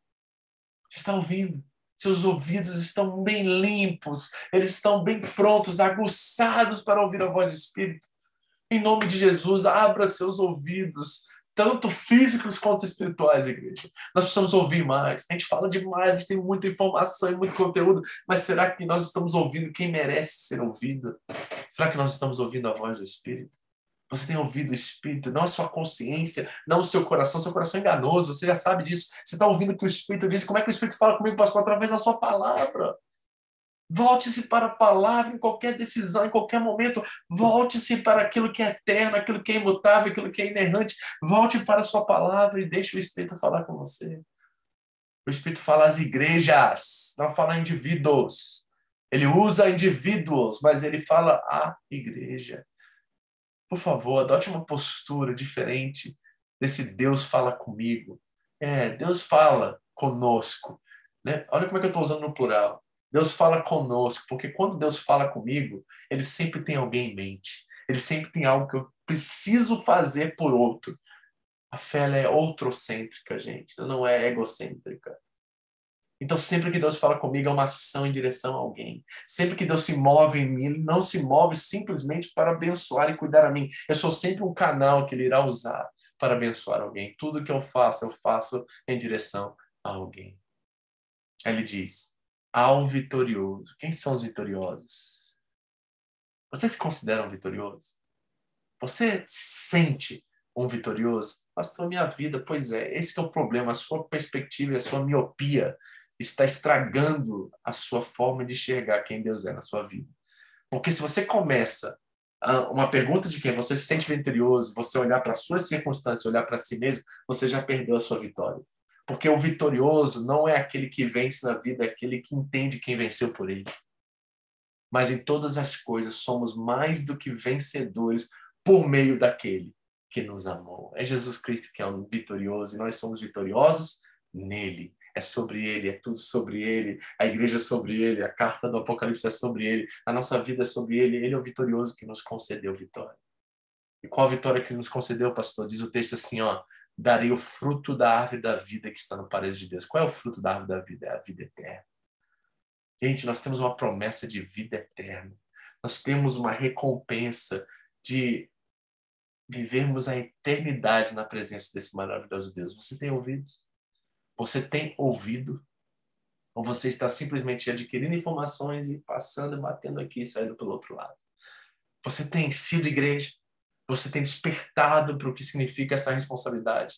Você está ouvindo? Seus ouvidos estão bem limpos, eles estão bem prontos, aguçados para ouvir a voz do Espírito. Em nome de Jesus, abra seus ouvidos, tanto físicos quanto espirituais, igreja. Nós precisamos ouvir mais. A gente fala demais, a gente tem muita informação e muito conteúdo, mas será que nós estamos ouvindo quem merece ser ouvido? Será que nós estamos ouvindo a voz do Espírito? Você tem ouvido o Espírito, não a sua consciência, não o seu coração. Seu coração é enganoso, você já sabe disso. Você está ouvindo o que o Espírito diz. Como é que o Espírito fala comigo, pastor? Através da sua palavra. Volte-se para a palavra em qualquer decisão, em qualquer momento. Volte-se para aquilo que é eterno, aquilo que é imutável, aquilo que é inerrante. Volte para a sua palavra e deixe o Espírito falar com você. O Espírito fala às igrejas, não fala a indivíduos. Ele usa indivíduos, mas ele fala à igreja. Por favor, adote uma postura diferente desse Deus fala comigo. É, Deus fala conosco. Né? Olha como é que eu estou usando no plural. Deus fala conosco, porque quando Deus fala comigo, ele sempre tem alguém em mente. Ele sempre tem algo que eu preciso fazer por outro. A fé é outrocêntrica, gente, ela não é egocêntrica. Então, sempre que Deus fala comigo, é uma ação em direção a alguém. Sempre que Deus se move em mim, não se move simplesmente para abençoar e cuidar a mim. Eu sou sempre um canal que Ele irá usar para abençoar alguém. Tudo que eu faço, eu faço em direção a alguém. Ele diz: ao vitorioso. Quem são os vitoriosos? Você se considera um vitorioso? Você sente um vitorioso? Pastor, minha vida, pois é, esse é o problema. A sua perspectiva a sua miopia está estragando a sua forma de enxergar quem Deus é na sua vida. Porque se você começa uma pergunta de quem você se sente vitorioso, você olhar para as suas circunstâncias, olhar para si mesmo, você já perdeu a sua vitória. Porque o vitorioso não é aquele que vence na vida, é aquele que entende quem venceu por ele. Mas em todas as coisas somos mais do que vencedores por meio daquele que nos amou. É Jesus Cristo que é um vitorioso e nós somos vitoriosos nele. É sobre ele, é tudo sobre ele. A igreja é sobre ele, a carta do Apocalipse é sobre ele, a nossa vida é sobre ele. Ele é o vitorioso que nos concedeu vitória. E qual a vitória que nos concedeu, pastor? Diz o texto assim, ó: darei o fruto da árvore da vida que está no paraíso de Deus. Qual é o fruto da árvore da vida? É a vida eterna. Gente, nós temos uma promessa de vida eterna. Nós temos uma recompensa de vivermos a eternidade na presença desse maravilhoso Deus. Você tem ouvido? Você tem ouvido? Ou você está simplesmente adquirindo informações e passando, batendo aqui e saindo pelo outro lado? Você tem sido igreja? Você tem despertado para o que significa essa responsabilidade?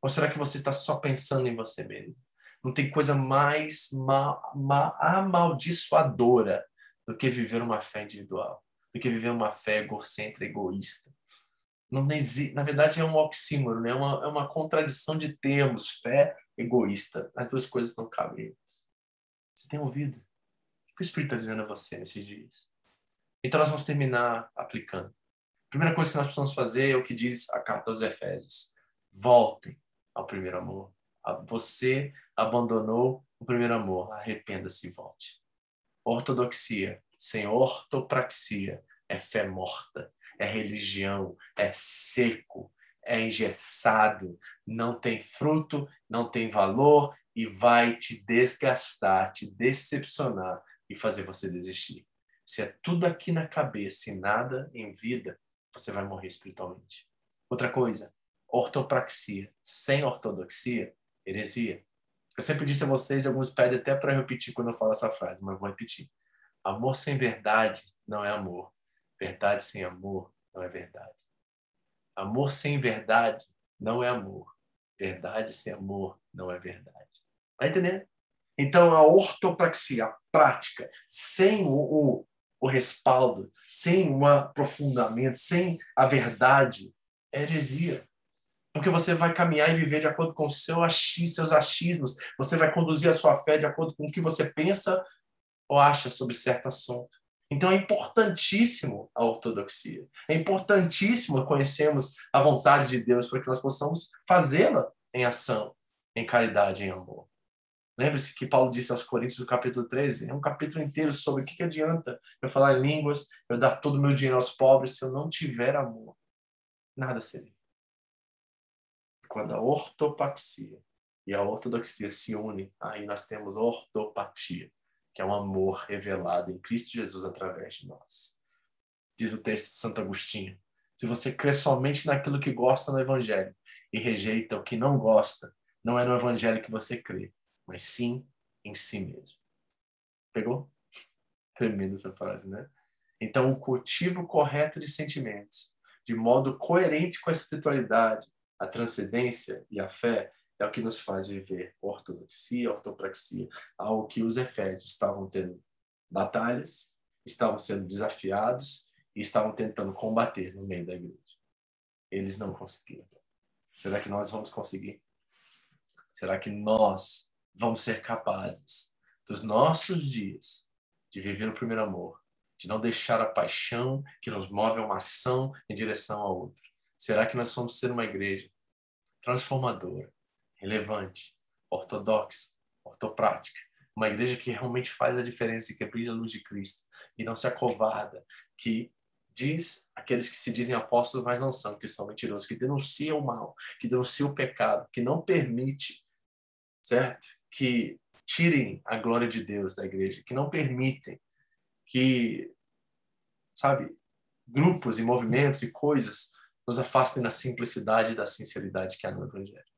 Ou será que você está só pensando em você mesmo? Não tem coisa mais ma ma amaldiçoadora do que viver uma fé individual, do que viver uma fé egocêntrica, egoísta. Não existe, na verdade, é um oxímoro, né? é, uma, é uma contradição de termos, fé egoísta. As duas coisas não cabem. Você tem ouvido? O que o Espírito está dizendo a você nesses dias? Então, nós vamos terminar aplicando primeira coisa que nós precisamos fazer é o que diz a carta aos Efésios: voltem ao primeiro amor. Você abandonou o primeiro amor, arrependa-se e volte. Ortodoxia sem ortopraxia é fé morta, é religião, é seco, é engessado, não tem fruto, não tem valor e vai te desgastar, te decepcionar e fazer você desistir. Se é tudo aqui na cabeça e nada em vida, você vai morrer espiritualmente. Outra coisa, ortopraxia. Sem ortodoxia, heresia. Eu sempre disse a vocês, alguns pedem até para repetir quando eu falo essa frase, mas vou repetir. Amor sem verdade não é amor. Verdade sem amor não é verdade. Amor sem verdade não é amor. Verdade sem amor não é verdade. Tá entendendo? Então, a ortopraxia, a prática, sem o, o, o respaldo, sem um aprofundamento, sem a verdade, é heresia. Porque você vai caminhar e viver de acordo com seu achismo, seus achismos, você vai conduzir a sua fé de acordo com o que você pensa ou acha sobre certo assunto. Então é importantíssimo a ortodoxia. É importantíssimo conhecermos a vontade de Deus para que nós possamos fazê-la em ação, em caridade, em amor. Lembre-se que Paulo disse aos Coríntios, no capítulo 13, é um capítulo inteiro sobre o que, adianta eu falar em línguas, eu dar todo o meu dinheiro aos pobres, se eu não tiver amor. Nada seria. Quando a ortopaxia e a ortodoxia se unem, aí nós temos ortopatia, que é um amor revelado em Cristo Jesus através de nós. Diz o texto de Santo Agostinho: se você crê somente naquilo que gosta no Evangelho e rejeita o que não gosta, não é no Evangelho que você crê, mas sim em si mesmo. Pegou? Tremenda essa frase, né? Então, o cultivo correto de sentimentos de modo coerente com a espiritualidade, a transcendência e a fé, é o que nos faz viver ortodoxia, ortopraxia, algo que os efésios estavam tendo batalhas, estavam sendo desafiados e estavam tentando combater no meio da igreja. Eles não conseguiram. Será que nós vamos conseguir? Será que nós vamos ser capazes dos nossos dias de viver o primeiro amor, de não deixar a paixão que nos move a uma ação em direção a outra? Será que nós vamos ser uma igreja transformadora, relevante, ortodoxa, ortoprática, uma igreja que realmente faz a diferença e que brilha a luz de Cristo e não se acovarda, que diz aqueles que se dizem apóstolos, mas não são, que são mentirosos, que denunciam o mal, que denunciam o pecado, que não permite, certo? Que tirem a glória de Deus da igreja, que não permitem que, sabe, grupos e movimentos e coisas nos afastem da simplicidade e da sinceridade que há no Evangelho.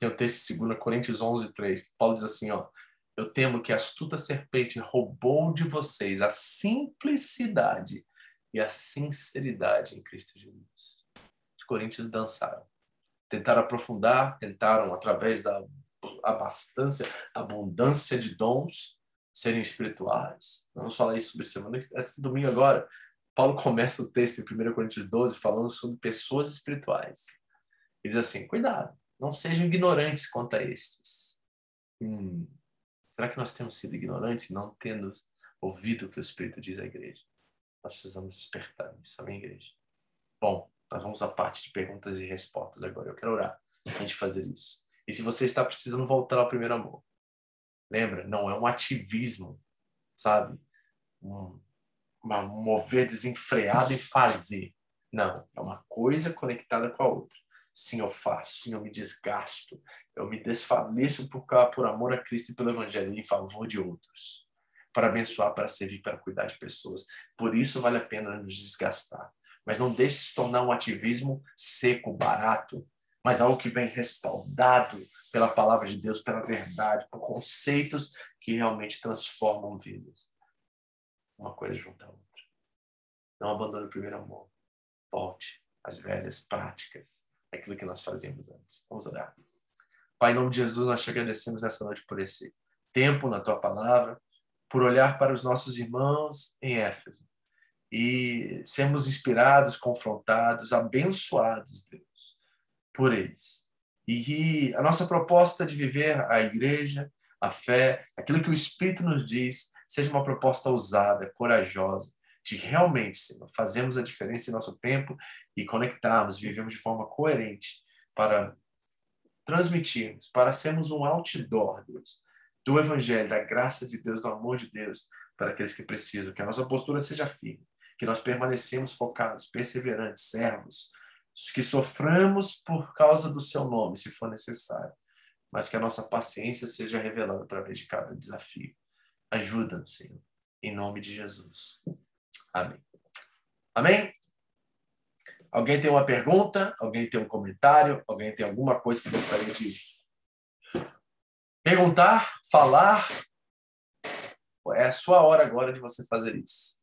Tem o texto de 2 Coríntios 11, 3. Paulo diz assim, ó, eu temo que a astuta serpente roubou de vocês a simplicidade e a sinceridade em Cristo Jesus. Os coríntios dançaram. Tentaram aprofundar, tentaram, através da abundância de dons, serem espirituais. Vamos falar isso sobre semana. Esse domingo agora, Paulo começa o texto em 1 Coríntios 12 falando sobre pessoas espirituais. Ele diz assim: cuidado, não sejam ignorantes quanto a estes. Hum, será que nós temos sido ignorantes não tendo ouvido o que o Espírito diz à igreja? Nós precisamos despertar nisso, amém, igreja? Bom, nós vamos à parte de perguntas e respostas agora. Eu quero orar a gente fazer isso. E se você está precisando voltar ao primeiro amor, lembra, não é um ativismo, sabe? Um, uma, um mover desenfreado e fazer. Não, é uma coisa conectada com a outra. Sim, eu faço, sim, eu me desgasto, eu me desfaleço por, por amor a Cristo e pelo Evangelho em favor de outros para abençoar, para servir, para cuidar de pessoas. Por isso vale a pena nos desgastar. Mas não deixe se tornar um ativismo seco, barato, mas algo que vem respaldado pela palavra de Deus, pela verdade, por conceitos que realmente transformam vidas. Uma coisa junto à outra. Não abandone o primeiro amor. Volte às velhas práticas, aquilo que nós fazíamos antes. Vamos orar. Pai, em nome de Jesus, nós te agradecemos nessa noite por esse tempo na tua palavra por olhar para os nossos irmãos em Éfeso e sermos inspirados, confrontados, abençoados, Deus, por eles. E a nossa proposta de viver a igreja, a fé, aquilo que o Espírito nos diz, seja uma proposta ousada, corajosa, de realmente, Senhor, fazermos a diferença em nosso tempo e conectarmos, vivemos de forma coerente para transmitirmos, para sermos um outdoor, Deus, do Evangelho, da graça de Deus, do amor de Deus para aqueles que precisam. Que a nossa postura seja firme, que nós permanecemos focados, perseverantes, servos, que soframos por causa do seu nome, se for necessário, mas que a nossa paciência seja revelada através de cada desafio. Ajuda-nos, Senhor, em nome de Jesus. Amém. Amém? Alguém tem uma pergunta? Alguém tem um comentário? Alguém tem alguma coisa que gostaria de perguntar, falar. É a sua hora agora de você fazer isso.